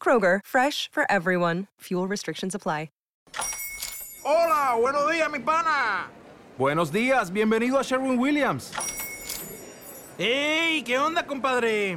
Kroger, fresh for everyone. Fuel restrictions apply. Hola, buenos días, mi pana. Buenos días, bienvenido a Sherwin Williams. ¡Ey! ¿Qué onda, compadre?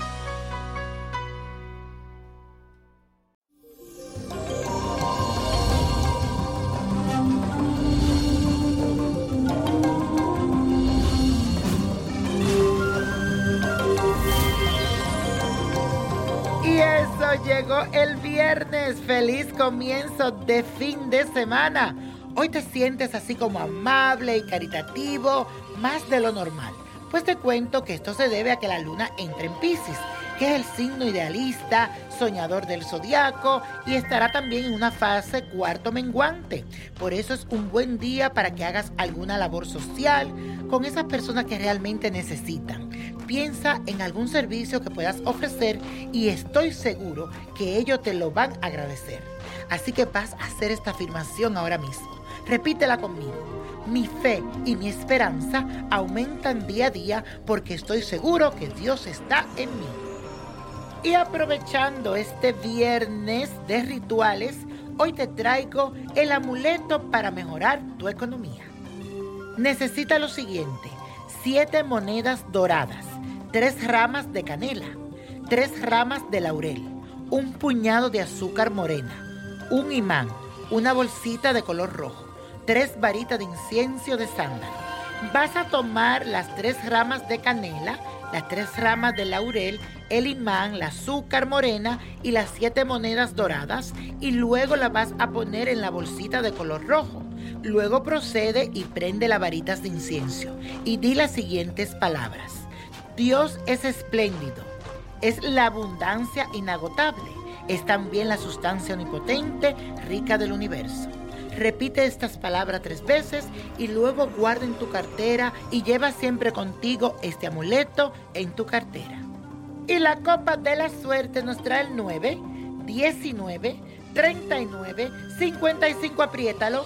Llegó el viernes. Feliz comienzo de fin de semana. Hoy te sientes así como amable y caritativo, más de lo normal. Pues te cuento que esto se debe a que la luna entra en Pisces, que es el signo idealista, soñador del zodiaco y estará también en una fase cuarto menguante. Por eso es un buen día para que hagas alguna labor social con esas personas que realmente necesitan. Piensa en algún servicio que puedas ofrecer y estoy seguro que ellos te lo van a agradecer. Así que vas a hacer esta afirmación ahora mismo. Repítela conmigo. Mi fe y mi esperanza aumentan día a día porque estoy seguro que Dios está en mí. Y aprovechando este viernes de rituales, hoy te traigo el amuleto para mejorar tu economía. Necesita lo siguiente, siete monedas doradas, tres ramas de canela, tres ramas de laurel, un puñado de azúcar morena, un imán, una bolsita de color rojo, tres varitas de incienso de sándalo. Vas a tomar las tres ramas de canela, las tres ramas de laurel, el imán, la azúcar morena y las siete monedas doradas y luego las vas a poner en la bolsita de color rojo. Luego procede y prende las varitas de incienso y di las siguientes palabras. Dios es espléndido, es la abundancia inagotable, es también la sustancia omnipotente, rica del universo. Repite estas palabras tres veces y luego guarda en tu cartera y lleva siempre contigo este amuleto en tu cartera. Y la copa de la suerte nos trae el 9, 19, 39, 55, apriétalo,